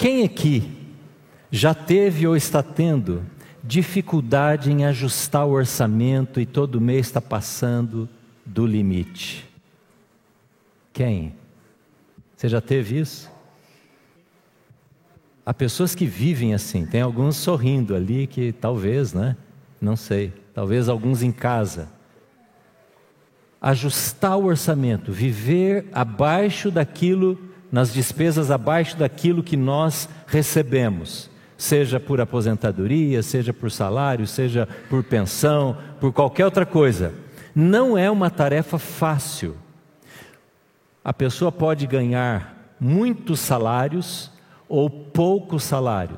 Quem aqui já teve ou está tendo dificuldade em ajustar o orçamento e todo mês está passando do limite? Quem? Você já teve isso? Há pessoas que vivem assim, tem alguns sorrindo ali que talvez, né? Não sei, talvez alguns em casa. Ajustar o orçamento, viver abaixo daquilo, nas despesas abaixo daquilo que nós recebemos, seja por aposentadoria, seja por salário, seja por pensão, por qualquer outra coisa. Não é uma tarefa fácil. A pessoa pode ganhar muitos salários ou pouco salário.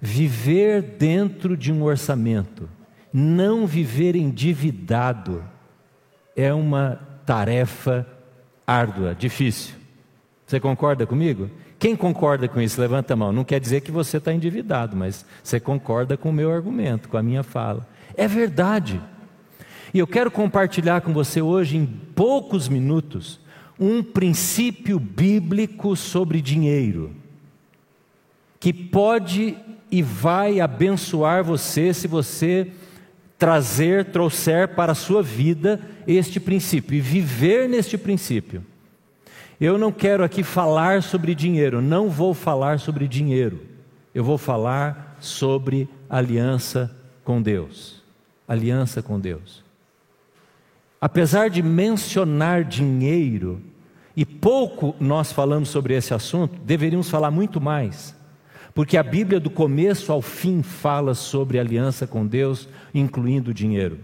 Viver dentro de um orçamento, não viver endividado, é uma tarefa árdua, difícil. Você concorda comigo? Quem concorda com isso? Levanta a mão. Não quer dizer que você está endividado, mas você concorda com o meu argumento, com a minha fala. É verdade. E eu quero compartilhar com você hoje, em poucos minutos, um princípio bíblico sobre dinheiro que pode e vai abençoar você se você trazer, trouxer para a sua vida este princípio e viver neste princípio. Eu não quero aqui falar sobre dinheiro, não vou falar sobre dinheiro. Eu vou falar sobre aliança com Deus. Aliança com Deus. Apesar de mencionar dinheiro, e pouco nós falamos sobre esse assunto, deveríamos falar muito mais. Porque a Bíblia, do começo ao fim, fala sobre aliança com Deus, incluindo dinheiro.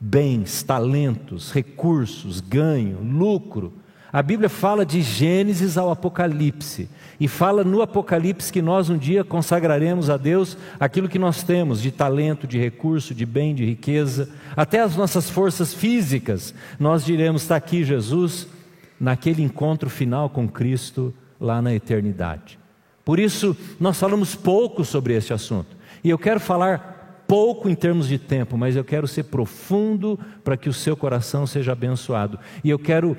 Bens, talentos, recursos, ganho, lucro. A Bíblia fala de Gênesis ao Apocalipse. E fala no Apocalipse que nós um dia consagraremos a Deus aquilo que nós temos de talento, de recurso, de bem, de riqueza, até as nossas forças físicas. Nós diremos: está aqui Jesus, naquele encontro final com Cristo lá na eternidade. Por isso, nós falamos pouco sobre esse assunto. E eu quero falar pouco em termos de tempo, mas eu quero ser profundo para que o seu coração seja abençoado. E eu quero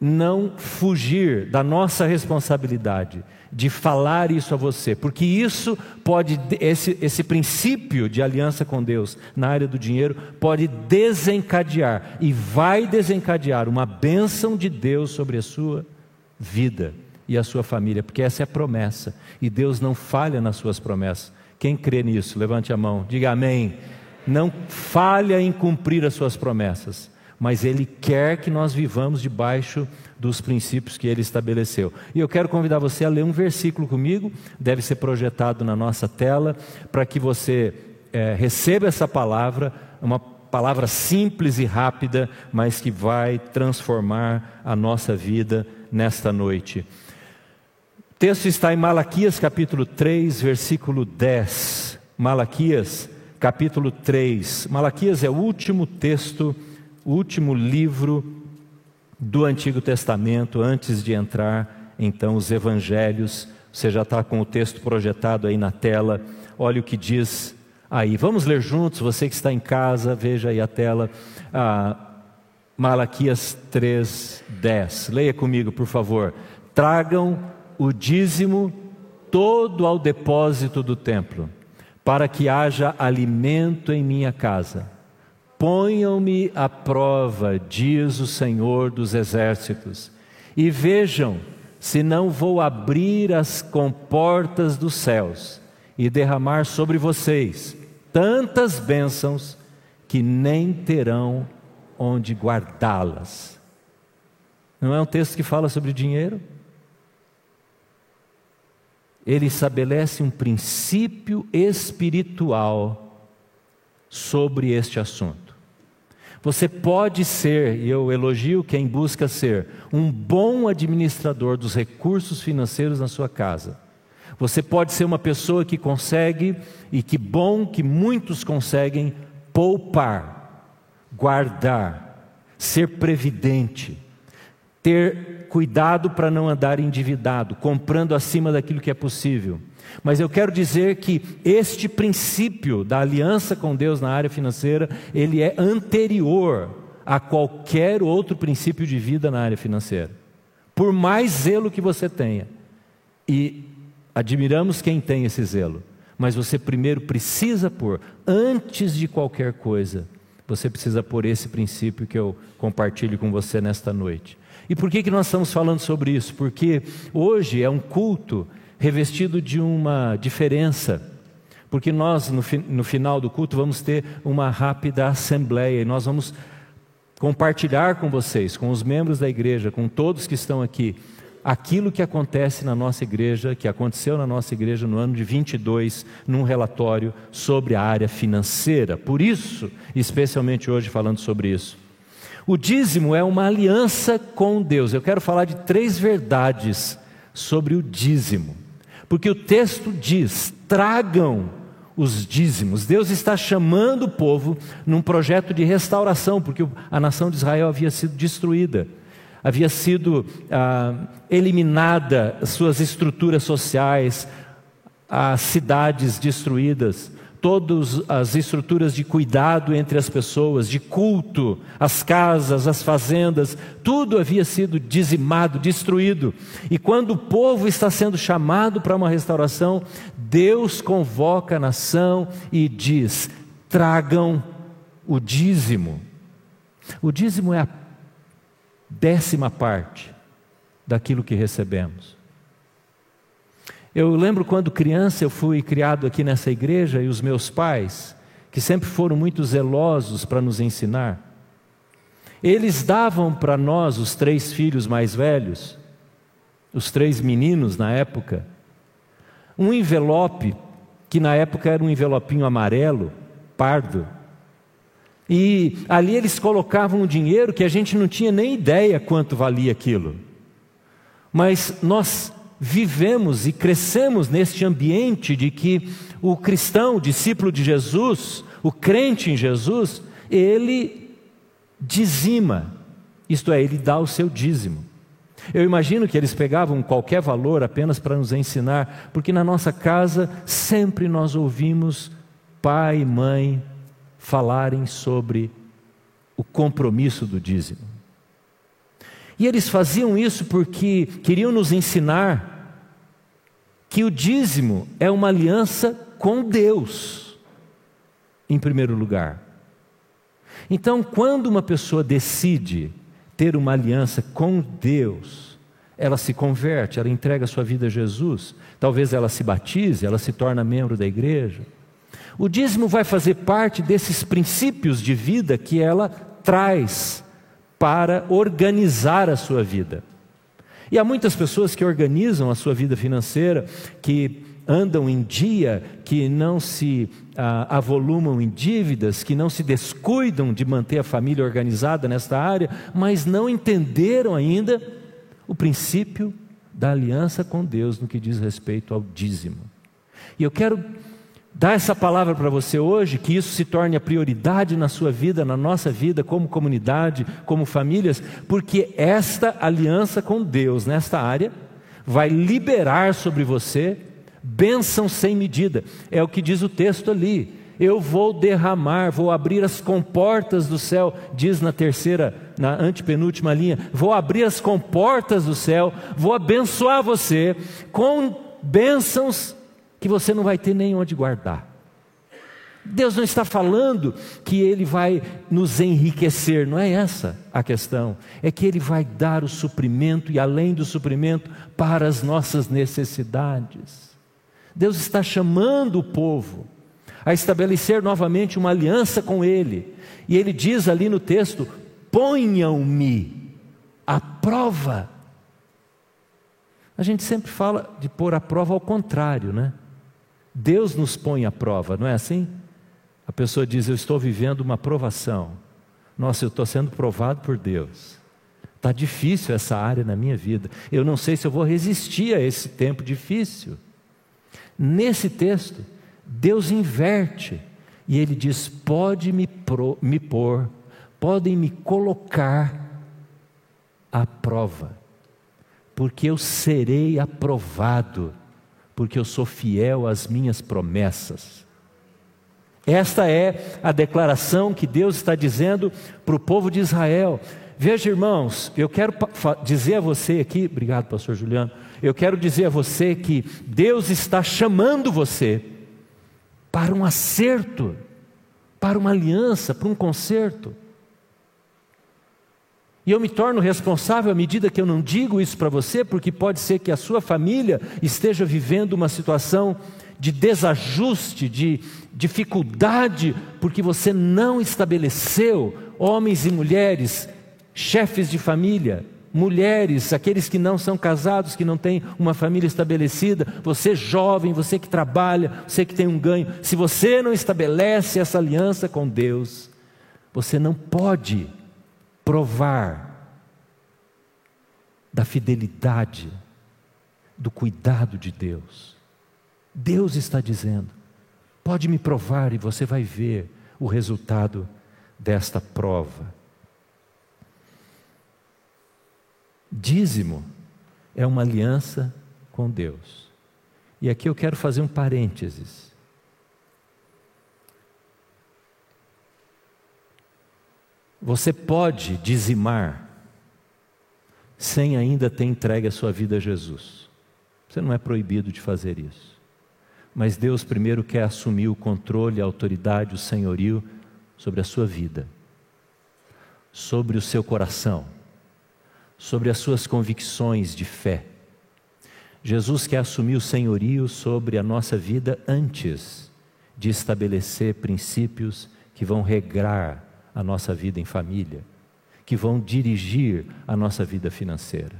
não fugir da nossa responsabilidade de falar isso a você, porque isso pode, esse, esse princípio de aliança com Deus na área do dinheiro pode desencadear e vai desencadear uma bênção de Deus sobre a sua vida e a sua família, porque essa é a promessa e Deus não falha nas suas promessas. Quem crê nisso, levante a mão, diga amém. Não falha em cumprir as suas promessas, mas Ele quer que nós vivamos debaixo dos princípios que Ele estabeleceu. E eu quero convidar você a ler um versículo comigo, deve ser projetado na nossa tela, para que você é, receba essa palavra, uma palavra simples e rápida, mas que vai transformar a nossa vida nesta noite texto está em Malaquias capítulo 3, versículo 10. Malaquias capítulo 3. Malaquias é o último texto, o último livro do Antigo Testamento, antes de entrar então os evangelhos. Você já está com o texto projetado aí na tela. Olha o que diz aí. Vamos ler juntos, você que está em casa, veja aí a tela. Ah, Malaquias 3, 10. Leia comigo, por favor. Tragam o dízimo todo ao depósito do templo, para que haja alimento em minha casa. Ponham-me à prova, diz o Senhor dos Exércitos, e vejam se não vou abrir as comportas dos céus e derramar sobre vocês tantas bênçãos que nem terão onde guardá-las. Não é um texto que fala sobre dinheiro? ele estabelece um princípio espiritual sobre este assunto. Você pode ser, e eu elogio quem busca ser, um bom administrador dos recursos financeiros na sua casa. Você pode ser uma pessoa que consegue, e que bom que muitos conseguem, poupar, guardar, ser previdente, ter cuidado para não andar endividado, comprando acima daquilo que é possível. Mas eu quero dizer que este princípio da aliança com Deus na área financeira, ele é anterior a qualquer outro princípio de vida na área financeira. Por mais zelo que você tenha, e admiramos quem tem esse zelo, mas você primeiro precisa pôr, antes de qualquer coisa, você precisa pôr esse princípio que eu compartilho com você nesta noite. E por que, que nós estamos falando sobre isso? Porque hoje é um culto revestido de uma diferença. Porque nós, no, fi no final do culto, vamos ter uma rápida assembleia e nós vamos compartilhar com vocês, com os membros da igreja, com todos que estão aqui, aquilo que acontece na nossa igreja, que aconteceu na nossa igreja no ano de 22, num relatório sobre a área financeira. Por isso, especialmente hoje falando sobre isso. O dízimo é uma aliança com Deus. Eu quero falar de três verdades sobre o dízimo. Porque o texto diz: tragam os dízimos. Deus está chamando o povo num projeto de restauração, porque a nação de Israel havia sido destruída havia sido ah, eliminada suas estruturas sociais, as cidades destruídas, todas as estruturas de cuidado entre as pessoas, de culto, as casas, as fazendas, tudo havia sido dizimado, destruído. E quando o povo está sendo chamado para uma restauração, Deus convoca a nação e diz: tragam o dízimo. O dízimo é a décima parte daquilo que recebemos. Eu lembro quando criança eu fui criado aqui nessa igreja e os meus pais, que sempre foram muito zelosos para nos ensinar, eles davam para nós, os três filhos mais velhos, os três meninos na época, um envelope, que na época era um envelopinho amarelo, pardo, e ali eles colocavam um dinheiro que a gente não tinha nem ideia quanto valia aquilo. Mas nós vivemos e crescemos neste ambiente de que o cristão, o discípulo de Jesus, o crente em Jesus, ele dizima, isto é, ele dá o seu dízimo. Eu imagino que eles pegavam qualquer valor apenas para nos ensinar, porque na nossa casa sempre nós ouvimos pai e mãe falarem sobre o compromisso do dízimo. E eles faziam isso porque queriam nos ensinar que o dízimo é uma aliança com Deus, em primeiro lugar. Então, quando uma pessoa decide ter uma aliança com Deus, ela se converte, ela entrega sua vida a Jesus, talvez ela se batize, ela se torna membro da igreja. O dízimo vai fazer parte desses princípios de vida que ela traz para organizar a sua vida. E há muitas pessoas que organizam a sua vida financeira, que andam em dia, que não se ah, avolumam em dívidas, que não se descuidam de manter a família organizada nesta área, mas não entenderam ainda o princípio da aliança com Deus no que diz respeito ao dízimo. E eu quero dar essa palavra para você hoje, que isso se torne a prioridade na sua vida, na nossa vida, como comunidade, como famílias, porque esta aliança com Deus nesta área vai liberar sobre você bênção sem medida. É o que diz o texto ali. Eu vou derramar, vou abrir as comportas do céu, diz na terceira, na antepenúltima linha, vou abrir as comportas do céu, vou abençoar você com bênçãos que você não vai ter nem onde guardar. Deus não está falando que Ele vai nos enriquecer, não é essa a questão. É que Ele vai dar o suprimento e além do suprimento para as nossas necessidades. Deus está chamando o povo a estabelecer novamente uma aliança com Ele. E Ele diz ali no texto: ponham-me à prova. A gente sempre fala de pôr à prova ao contrário, né? Deus nos põe à prova, não é assim? A pessoa diz: Eu estou vivendo uma provação. Nossa, eu estou sendo provado por Deus. Está difícil essa área na minha vida. Eu não sei se eu vou resistir a esse tempo difícil. Nesse texto, Deus inverte e ele diz: Pode me, pro, me pôr, podem me colocar à prova, porque eu serei aprovado porque eu sou fiel às minhas promessas. Esta é a declaração que Deus está dizendo para o povo de Israel: Veja, irmãos, eu quero dizer a você aqui, obrigado, pastor Juliano. Eu quero dizer a você que Deus está chamando você para um acerto, para uma aliança, para um conserto. E eu me torno responsável à medida que eu não digo isso para você, porque pode ser que a sua família esteja vivendo uma situação de desajuste, de dificuldade, porque você não estabeleceu homens e mulheres chefes de família, mulheres, aqueles que não são casados, que não têm uma família estabelecida, você jovem, você que trabalha, você que tem um ganho, se você não estabelece essa aliança com Deus, você não pode provar da fidelidade, do cuidado de Deus. Deus está dizendo: pode me provar e você vai ver o resultado desta prova. Dízimo é uma aliança com Deus. E aqui eu quero fazer um parênteses. Você pode dizimar sem ainda ter entregue a sua vida a Jesus. Você não é proibido de fazer isso. Mas Deus primeiro quer assumir o controle, a autoridade, o senhorio sobre a sua vida, sobre o seu coração sobre as suas convicções de fé. Jesus quer assumir o senhorio sobre a nossa vida antes de estabelecer princípios que vão regrar a nossa vida em família, que vão dirigir a nossa vida financeira.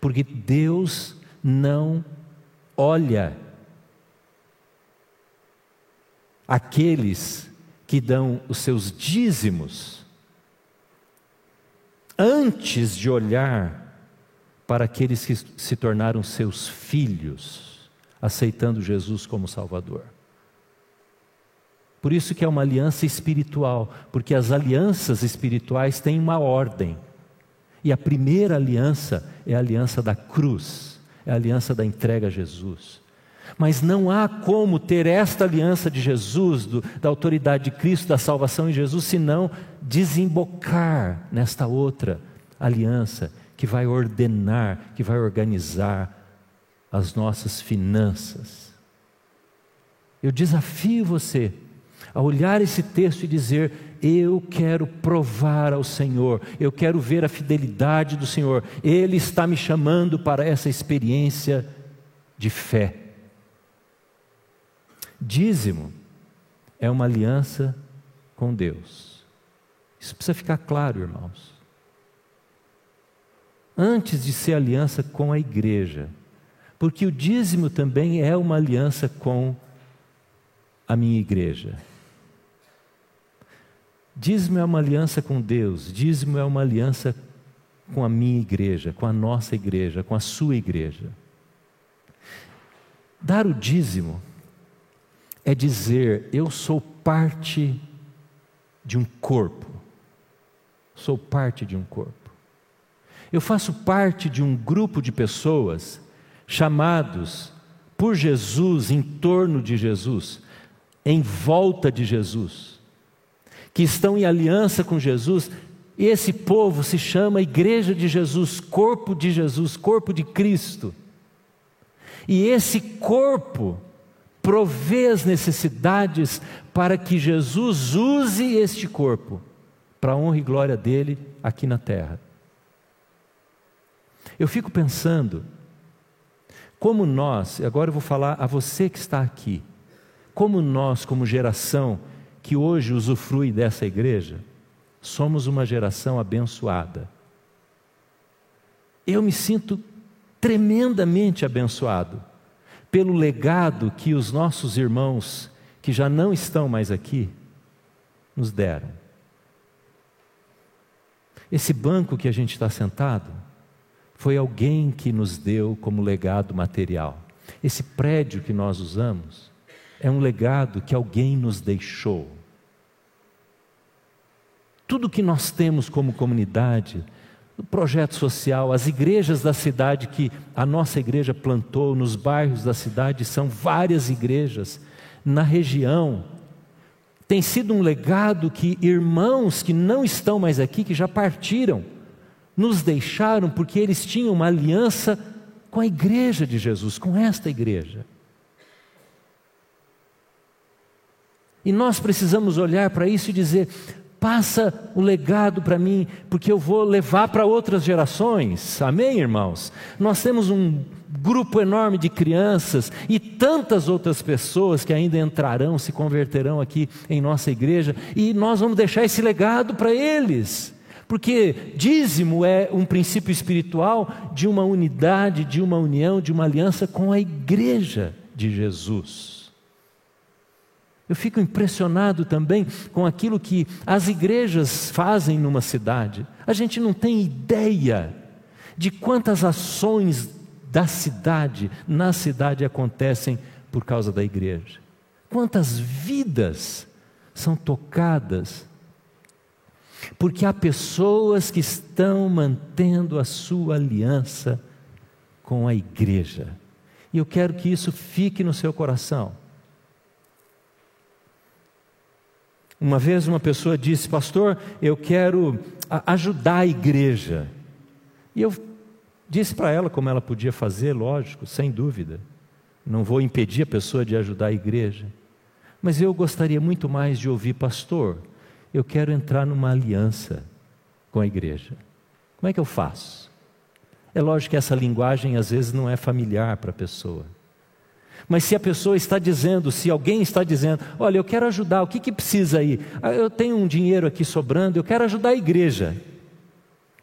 Porque Deus não olha aqueles que dão os seus dízimos antes de olhar para aqueles que se tornaram seus filhos, aceitando Jesus como Salvador. Por isso que é uma aliança espiritual, porque as alianças espirituais têm uma ordem. E a primeira aliança é a aliança da cruz, é a aliança da entrega a Jesus. Mas não há como ter esta aliança de Jesus, do, da autoridade de Cristo, da salvação em Jesus, senão desembocar nesta outra aliança que vai ordenar, que vai organizar as nossas finanças. Eu desafio você a olhar esse texto e dizer: Eu quero provar ao Senhor, eu quero ver a fidelidade do Senhor, Ele está me chamando para essa experiência de fé. Dízimo é uma aliança com Deus. Isso precisa ficar claro, irmãos. Antes de ser aliança com a igreja, porque o dízimo também é uma aliança com a minha igreja. Dízimo é uma aliança com Deus, dízimo é uma aliança com a minha igreja, com a nossa igreja, com a sua igreja. Dar o dízimo é dizer: eu sou parte de um corpo. Sou parte de um corpo. Eu faço parte de um grupo de pessoas chamados por Jesus, em torno de Jesus, em volta de Jesus, que estão em aliança com Jesus. Esse povo se chama Igreja de Jesus, corpo de Jesus, corpo de Cristo. E esse corpo provê as necessidades para que Jesus use este corpo para a honra e glória dele aqui na terra. Eu fico pensando, como nós, agora eu vou falar a você que está aqui, como nós, como geração que hoje usufrui dessa igreja, somos uma geração abençoada. Eu me sinto tremendamente abençoado pelo legado que os nossos irmãos, que já não estão mais aqui, nos deram. Esse banco que a gente está sentado foi alguém que nos deu como legado material. Esse prédio que nós usamos é um legado que alguém nos deixou. Tudo que nós temos como comunidade o projeto social, as igrejas da cidade que a nossa igreja plantou nos bairros da cidade, são várias igrejas na região. Tem sido um legado que irmãos que não estão mais aqui, que já partiram, nos deixaram porque eles tinham uma aliança com a igreja de Jesus, com esta igreja. E nós precisamos olhar para isso e dizer: passa o legado para mim, porque eu vou levar para outras gerações. Amém, irmãos? Nós temos um grupo enorme de crianças e tantas outras pessoas que ainda entrarão, se converterão aqui em nossa igreja, e nós vamos deixar esse legado para eles. Porque dízimo é um princípio espiritual de uma unidade, de uma união, de uma aliança com a igreja de Jesus. Eu fico impressionado também com aquilo que as igrejas fazem numa cidade. A gente não tem ideia de quantas ações da cidade, na cidade acontecem por causa da igreja. Quantas vidas são tocadas, porque há pessoas que estão mantendo a sua aliança com a igreja. E eu quero que isso fique no seu coração. Uma vez uma pessoa disse, pastor, eu quero ajudar a igreja. E eu Disse para ela como ela podia fazer, lógico, sem dúvida. Não vou impedir a pessoa de ajudar a igreja. Mas eu gostaria muito mais de ouvir, pastor, eu quero entrar numa aliança com a igreja. Como é que eu faço? É lógico que essa linguagem às vezes não é familiar para a pessoa. Mas se a pessoa está dizendo, se alguém está dizendo, olha, eu quero ajudar, o que, que precisa aí? Ah, eu tenho um dinheiro aqui sobrando, eu quero ajudar a igreja.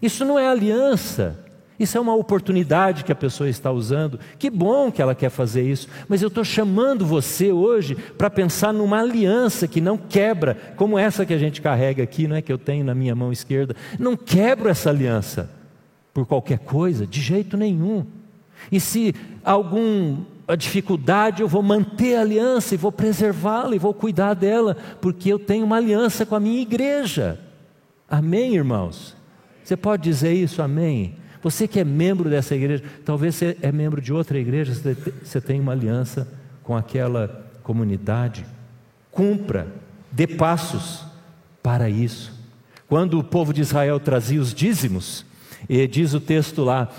Isso não é aliança, isso é uma oportunidade que a pessoa está usando. Que bom que ela quer fazer isso. Mas eu estou chamando você hoje para pensar numa aliança que não quebra, como essa que a gente carrega aqui, não é que eu tenho na minha mão esquerda. Não quebro essa aliança por qualquer coisa, de jeito nenhum. E se alguma dificuldade, eu vou manter a aliança e vou preservá-la e vou cuidar dela, porque eu tenho uma aliança com a minha igreja. Amém, irmãos? Você pode dizer isso, amém? Você que é membro dessa igreja, talvez você é membro de outra igreja, você tem uma aliança com aquela comunidade. Cumpra, dê passos para isso. Quando o povo de Israel trazia os dízimos, e diz o texto lá: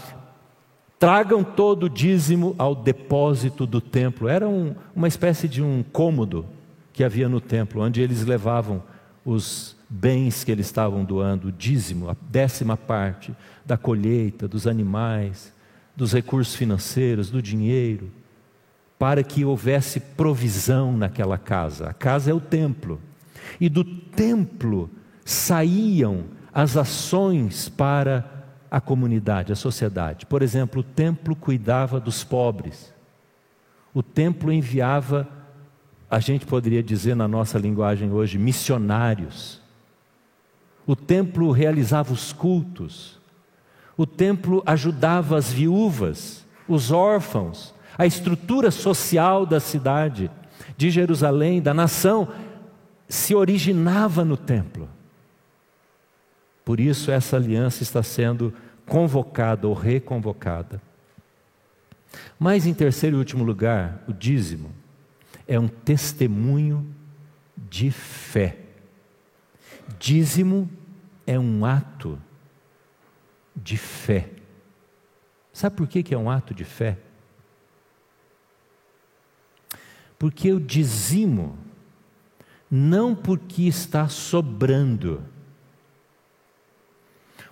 tragam todo o dízimo ao depósito do templo. Era um, uma espécie de um cômodo que havia no templo, onde eles levavam os bens que eles estavam doando, o dízimo, a décima parte da colheita, dos animais, dos recursos financeiros, do dinheiro, para que houvesse provisão naquela casa. A casa é o templo. E do templo saíam as ações para a comunidade, a sociedade. Por exemplo, o templo cuidava dos pobres. O templo enviava, a gente poderia dizer na nossa linguagem hoje, missionários o templo realizava os cultos, o templo ajudava as viúvas, os órfãos, a estrutura social da cidade, de Jerusalém, da nação, se originava no templo. Por isso, essa aliança está sendo convocada ou reconvocada. Mas, em terceiro e último lugar, o dízimo é um testemunho de fé. Dízimo é um ato de fé. Sabe por que, é um ato de fé? Porque eu dizimo, não porque está sobrando.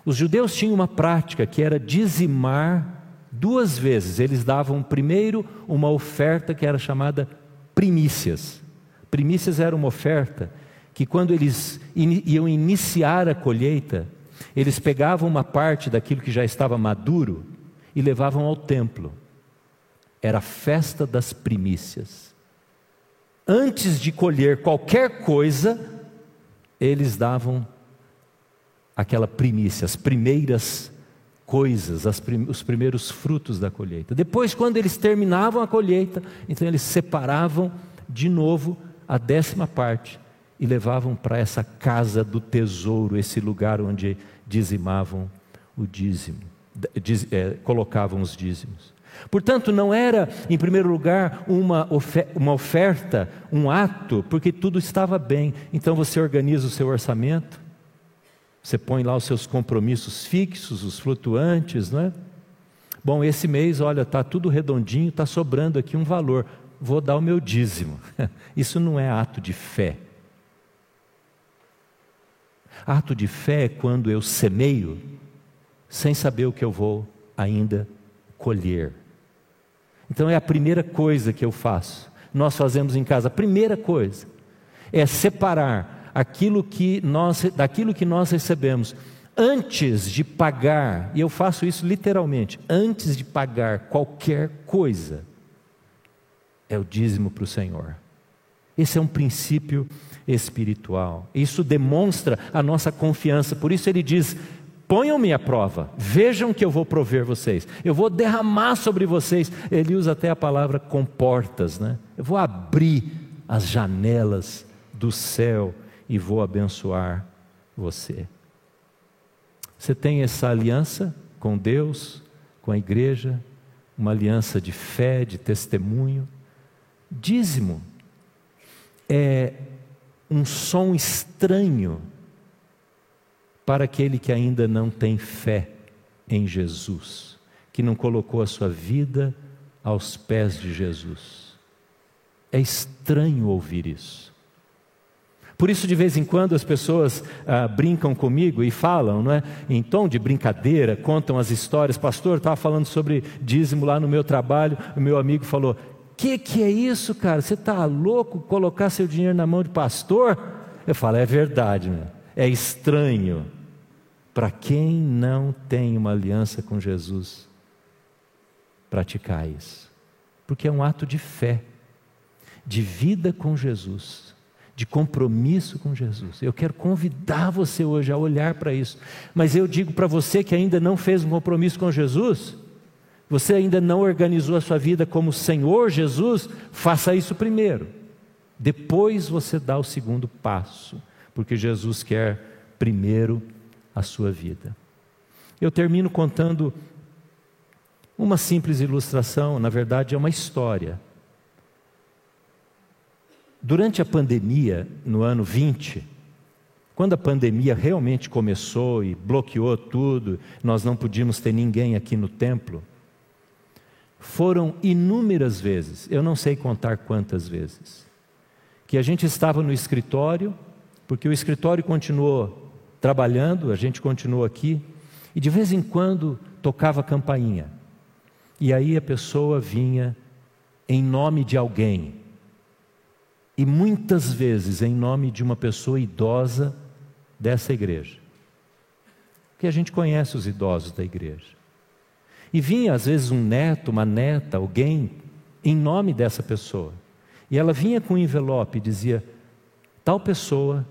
Os judeus tinham uma prática que era dizimar duas vezes. Eles davam primeiro uma oferta que era chamada primícias. Primícias era uma oferta que quando eles iam iniciar a colheita, eles pegavam uma parte daquilo que já estava maduro e levavam ao templo. Era a festa das primícias. Antes de colher qualquer coisa, eles davam aquela primícia, as primeiras coisas, prim os primeiros frutos da colheita. Depois, quando eles terminavam a colheita, então eles separavam de novo a décima parte e levavam para essa casa do tesouro, esse lugar onde dizimavam o dízimo, diz, é, colocavam os dízimos. Portanto, não era, em primeiro lugar, uma, uma oferta, um ato, porque tudo estava bem. Então você organiza o seu orçamento, você põe lá os seus compromissos fixos, os flutuantes, não é? Bom, esse mês, olha, está tudo redondinho, está sobrando aqui um valor, vou dar o meu dízimo. Isso não é ato de fé. Ato de fé é quando eu semeio sem saber o que eu vou ainda colher. Então é a primeira coisa que eu faço. Nós fazemos em casa. A primeira coisa é separar aquilo que nós, daquilo que nós recebemos antes de pagar, e eu faço isso literalmente, antes de pagar qualquer coisa, é o dízimo para o Senhor. Esse é um princípio espiritual. Isso demonstra a nossa confiança. Por isso ele diz: ponham-me à prova, vejam que eu vou prover vocês, eu vou derramar sobre vocês. Ele usa até a palavra com portas, né? Eu vou abrir as janelas do céu e vou abençoar você. Você tem essa aliança com Deus, com a igreja, uma aliança de fé, de testemunho. Dízimo é um som estranho para aquele que ainda não tem fé em Jesus, que não colocou a sua vida aos pés de Jesus. É estranho ouvir isso. Por isso, de vez em quando, as pessoas ah, brincam comigo e falam, não é? em tom de brincadeira, contam as histórias. Pastor, estava falando sobre dízimo lá no meu trabalho, o meu amigo falou: Que que é isso, cara? Você está louco colocar seu dinheiro na mão de pastor? Eu falo: É verdade, né? é estranho para quem não tem uma aliança com Jesus, praticar isso. Porque é um ato de fé, de vida com Jesus, de compromisso com Jesus. Eu quero convidar você hoje a olhar para isso. Mas eu digo para você que ainda não fez um compromisso com Jesus, você ainda não organizou a sua vida como Senhor Jesus, faça isso primeiro. Depois você dá o segundo passo, porque Jesus quer primeiro a sua vida. Eu termino contando uma simples ilustração, na verdade é uma história. Durante a pandemia, no ano 20, quando a pandemia realmente começou e bloqueou tudo, nós não podíamos ter ninguém aqui no templo, foram inúmeras vezes, eu não sei contar quantas vezes, que a gente estava no escritório, porque o escritório continuou trabalhando, a gente continuou aqui, e de vez em quando tocava campainha. E aí a pessoa vinha em nome de alguém. E muitas vezes em nome de uma pessoa idosa dessa igreja. Porque a gente conhece os idosos da igreja. E vinha às vezes um neto, uma neta, alguém em nome dessa pessoa. E ela vinha com um envelope e dizia: tal pessoa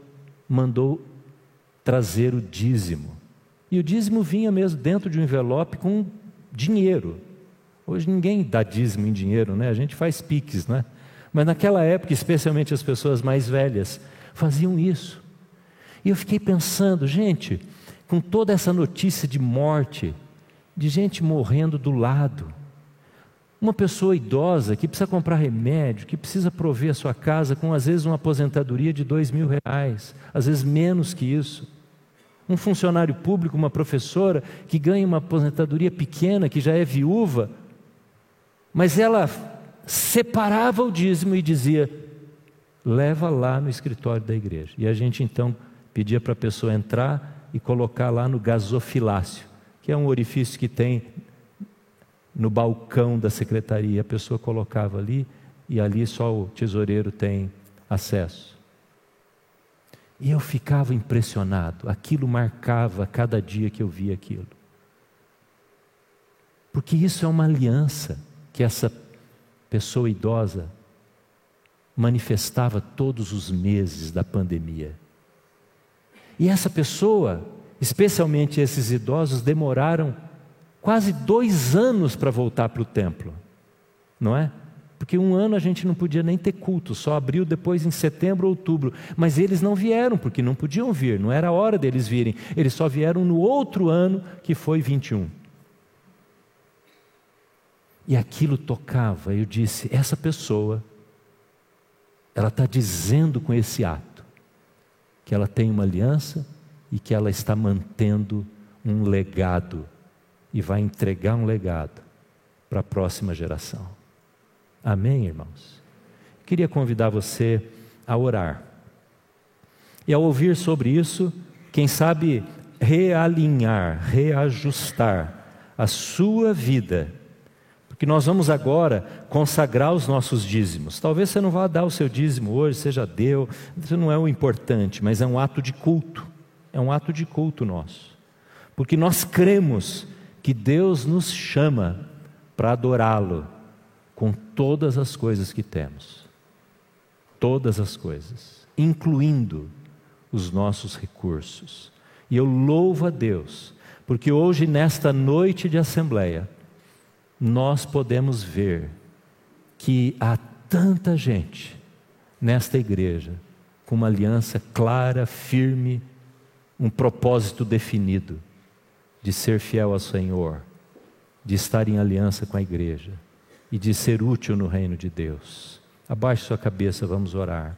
mandou trazer o dízimo. E o dízimo vinha mesmo dentro de um envelope com dinheiro. Hoje ninguém dá dízimo em dinheiro, né? A gente faz piques, né? Mas naquela época, especialmente as pessoas mais velhas, faziam isso. E eu fiquei pensando, gente, com toda essa notícia de morte, de gente morrendo do lado, uma pessoa idosa que precisa comprar remédio, que precisa prover a sua casa com às vezes uma aposentadoria de dois mil reais, às vezes menos que isso um funcionário público, uma professora que ganha uma aposentadoria pequena, que já é viúva, mas ela separava o dízimo e dizia: leva lá no escritório da igreja. E a gente então pedia para a pessoa entrar e colocar lá no gasofilácio, que é um orifício que tem no balcão da secretaria. A pessoa colocava ali e ali só o tesoureiro tem acesso. E eu ficava impressionado, aquilo marcava cada dia que eu via aquilo. Porque isso é uma aliança que essa pessoa idosa manifestava todos os meses da pandemia. E essa pessoa, especialmente esses idosos, demoraram quase dois anos para voltar para o templo, não é? Porque um ano a gente não podia nem ter culto, só abriu depois em setembro, outubro. Mas eles não vieram, porque não podiam vir, não era a hora deles virem. Eles só vieram no outro ano, que foi 21. E aquilo tocava. Eu disse: essa pessoa, ela está dizendo com esse ato que ela tem uma aliança e que ela está mantendo um legado e vai entregar um legado para a próxima geração. Amém, irmãos? Queria convidar você a orar. E ao ouvir sobre isso, quem sabe realinhar, reajustar a sua vida. Porque nós vamos agora consagrar os nossos dízimos. Talvez você não vá dar o seu dízimo hoje, seja deu, isso não é o importante, mas é um ato de culto. É um ato de culto nosso. Porque nós cremos que Deus nos chama para adorá-lo com todas as coisas que temos. Todas as coisas, incluindo os nossos recursos. E eu louvo a Deus, porque hoje, nesta noite de assembleia, nós podemos ver que há tanta gente nesta igreja com uma aliança clara, firme, um propósito definido de ser fiel ao Senhor, de estar em aliança com a igreja e de ser útil no reino de Deus. Abaixe sua cabeça, vamos orar.